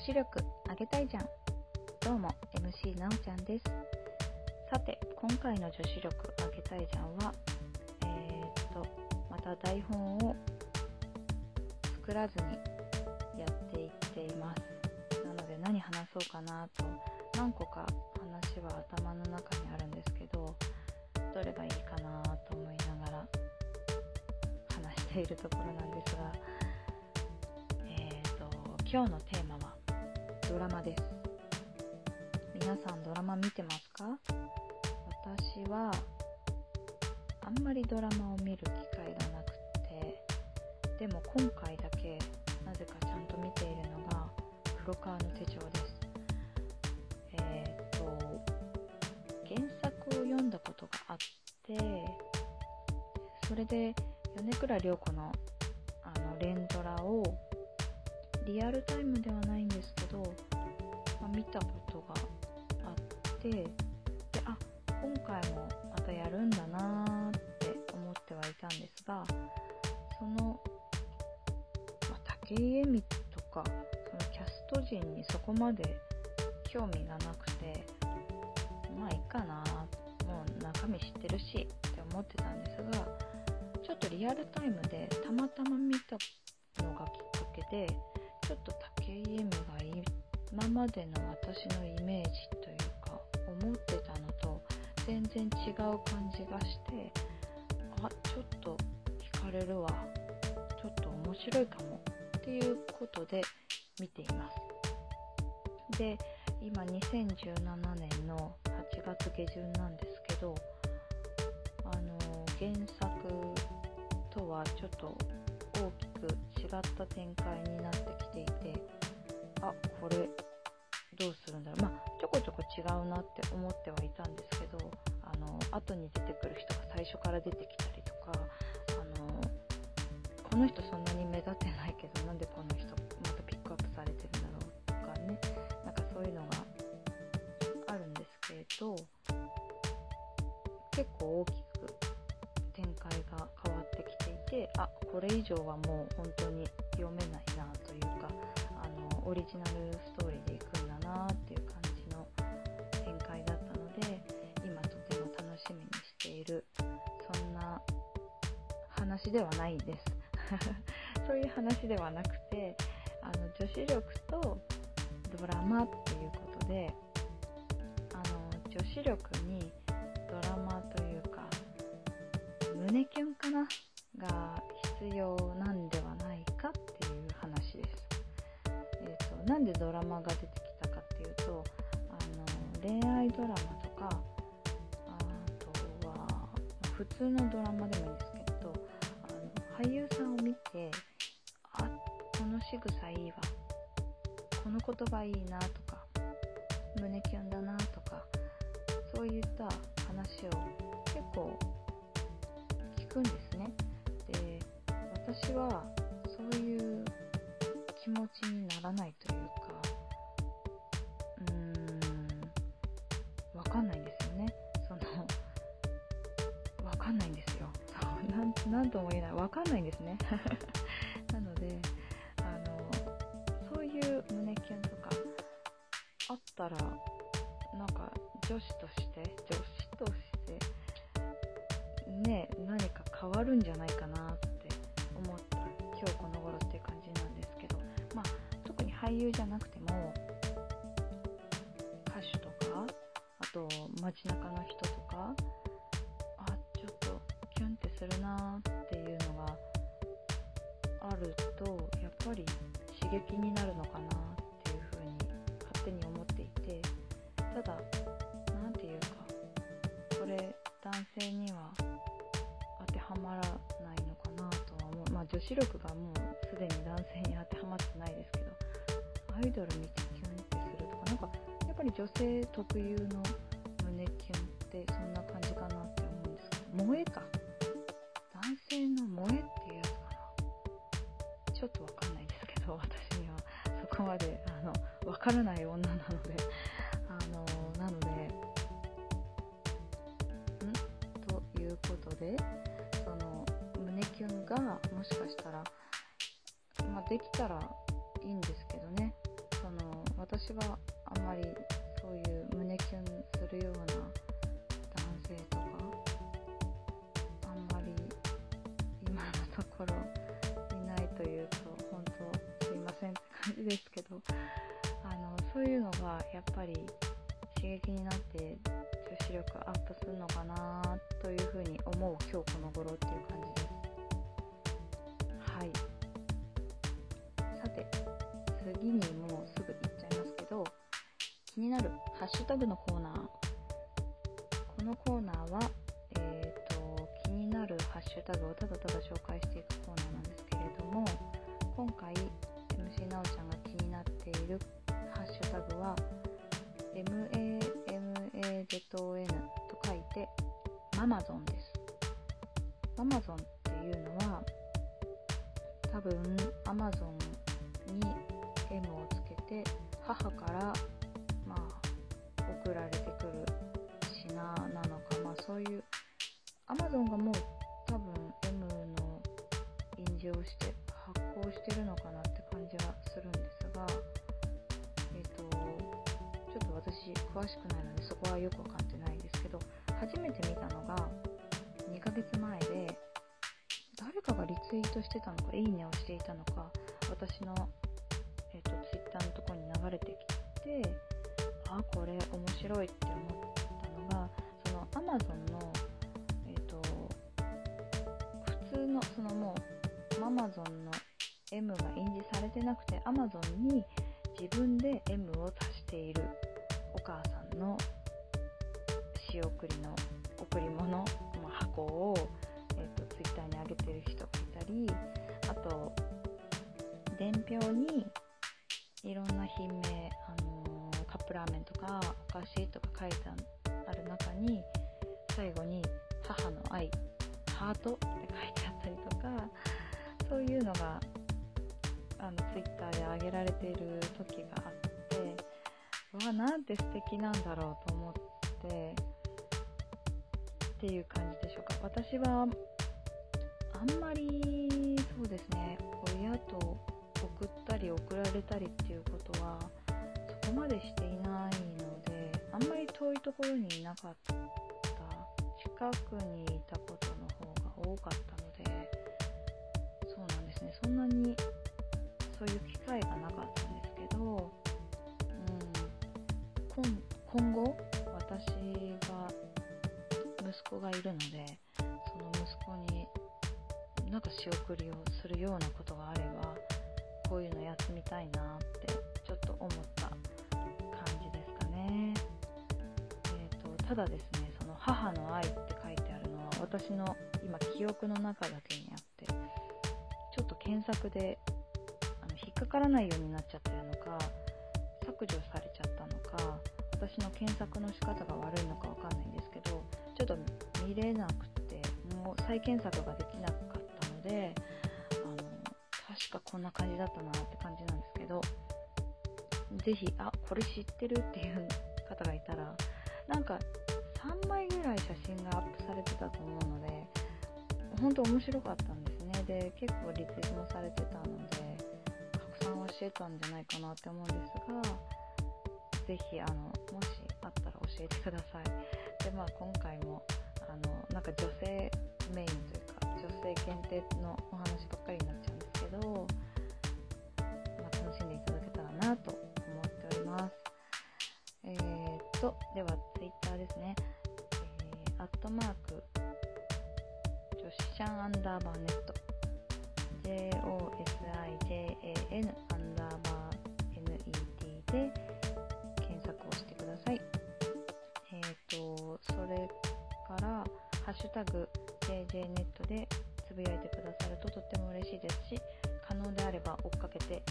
子力上げたいじゃん。どうも MC なおちゃんです。さて今回の女子力上げたいじゃんはえー、っとまた台本を作らずにやっていっています。なので何話そうかなと何個か話は頭の中にあるんですけどどれがいいかなと思いながら話しているところなんですがえー、と今日のテーマドラマです。皆さんドラマ見てますか？私はあんまりドラマを見る機会がなくてでも今回だけなぜかちゃんと見ているのが黒川の手帳です。えっ、と原作を読んだことがあってそれで米倉涼子のあの連ドラをリアルタイムではないんですてであ今回もまたやるんだなーって思ってはいたんですがその、まあ、武井絵美とかそのキャスト陣にそこまで興味がなくてまあいいかなもう中身知ってるしって思ってたんですがちょっとリアルタイムでたまたま見たのがきっかけでちょっと武井絵美が今までの私のイメージというか思ってたのと全然違う感じがしてあちょっと惹かれるわ。ちょっと面白いかもっていうことで見ています。で今2017年の8月下旬なんですけどあの原作とはちょっと大きく違った展開になってきていてあこれどうするんだろう。ま違うなって思ってはいたんですけどあの後に出てくる人が最初から出てきたりとかあのこの人そんなに目立ってないけどなんでこの人またピックアップされてるんだろうとかねなんかそういうのがあるんですけれど結構大きく展開が変わってきていてあこれ以上はもう本当に読めないなというかあのオリジナルストーリーでいくんだなっていう話ではないです そういう話ではなくてあの女子力とドラマっていうことであの女子力にドラマというか胸キュンかなが必要なんではないかっていう話です。えーと、なんでドラマが出てきたかっていうとあの恋愛ドラマとかあとは、ま普通のドラマでもいいんです俳優さんを見てあこの仕草いいわ。この言葉いいなとか胸キュンだなとかそういった話を結構聞くんですね。で私はそういう気持ちにならないというなんなんとも言えないわかんないんですね。なのであのそういう胸キュンとかあったらなんか女子として女子としてね何か変わるんじゃないかなって思った今日この頃っていう感じなんですけど。まあ特に俳優じゃなくても歌手とかあと街中の人とかあちょっとキュンってするなってあるとやっぱり刺激になるのかなっていうふうに勝手に思っていてただなんていうかこれ男性には当てはまらないのかなとは思う。まあ女子力がもうすでに男性に当てはまってないですけどアイドル見てキュンってするとかなんかやっぱり女性特有の胸キュンってそんな感じかなって思うんですけど萌えか。男性の萌えってこまであのわからない女なのであのなのでん？ということでその胸キュンがもしかしたら、まあ、できたらいいんですけどね。その私はあんまりどあのそういうのがやっぱり刺激になって女子力アップするのかなというふうに思う今日この頃っていう感じです。はい。さて次にもうすぐ行っちゃいますけど気になるハッシュタグのコーナー。このコーナーはえっ、と気になるハッシュタグをただただ紹介していくコーナーなんですけれども今回 MC なおちゃん MAMAZN と書いてママゾンです。ママゾンっていうのは多分アマゾンに M をつけて母からまあ送られてくる品なのかまあそういうアマゾンがもう多分 M の印字をして発行してるのかなって感じはするんですがえっ、とちょっと私詳しくないでそこはよくわかってないですけど初めて見たのが2ヶ月前で誰かがリツイートしてたのかいいねをしていたのか私の、えー、と Twitter のところに流れてきてあこれ面白いって思ったのがその Amazon のえっ、と普通のそのもう Amazon の M が印字されてなくて Amazon に自分で M を足しているお母さんの仕送りの贈り物の箱を、えー、と Twitter に上げてる人がいたりあと伝票にいろんな品名、あのーカップラーメンとかお菓子とか書いてある中に最後に「母の愛ハート」って書いてあったりとかそういうのがあの Twitter で上げられている時があってうわなんて素敵なんだろうと思ってっていう感じでしょうか。私はあんまりそうですね。親と送ったり送られたりっていうことはそこまでしていないのであんまり遠いところにいなかった。近くにいたことの方が多かったのでそうなんですね。そんなにそういう機会がなかったんですけど、うん、今今後私息子がいるのでその息子になんか仕送りをするようなことがあればこういうのやってみたいなってちょっと思った感じですかね。えー、とただですねその母の愛って書いてあるのは私の今記憶の中だけにあってちょっと検索であの引っかからないようになっちゃってるのか削除されちゃったのか私の検索の仕方が悪いのかわかんないと見れなくてもう再検索ができなかったのであの確かこんな感じだったなって感じなんですけどぜひあこれ知ってるっていう方がいたらなんか3枚ぐらい写真がアップされてたと思うので本当面白かったんですね。で結構リツイートもされてたので拡散はしてたんじゃないかなって思うんですがぜひあのもしあったら教えてください。でまあ今回もあのなんか女性メインというか女性限定のお話ばっかりになっちゃうんですけど、まあ、楽しんでいただけたらなと思っております。えー、っとでは Twitter ですね。えー、アットマーク女子シャンアンダーバーネット。JOSIJAN アンダーバー NET でハッシュタグ JJNET でつぶやいてくださるととっても嬉しいですし、可能であれば追っかけて、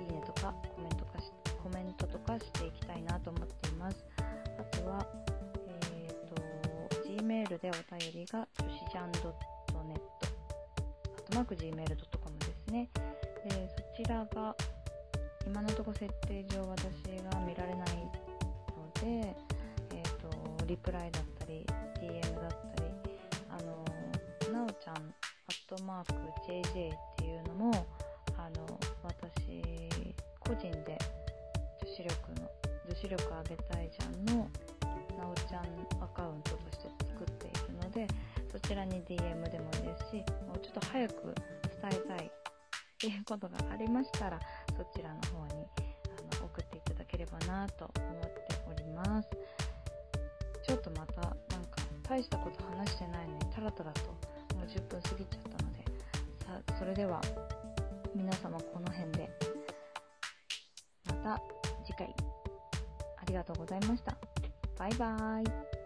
いいねとかコメントかしコメントとかしていきたいなと思っています。あとは、えっ、と、Gmail でお便りが女子ジャン .net あとマーク Gmail.com ですね。で、そちらが今のところ設定上私が見られないので、えー、とリプライだっのなおちゃんアットマーク JJ っていうのもあの私個人で女子力の女子力上げたいじゃんのなおちゃんアカウントとして作っているのでそちらに DM でもいいですしもうちょっと早く伝えたいっていうことがありましたらそちらの方にあの送っていただければなと思っております。ちょっとまたなんか大したこと話してないのにタラタラと10分過ぎちゃったのでさそれでは皆様この辺でまた次回ありがとうございました。バイバーイ。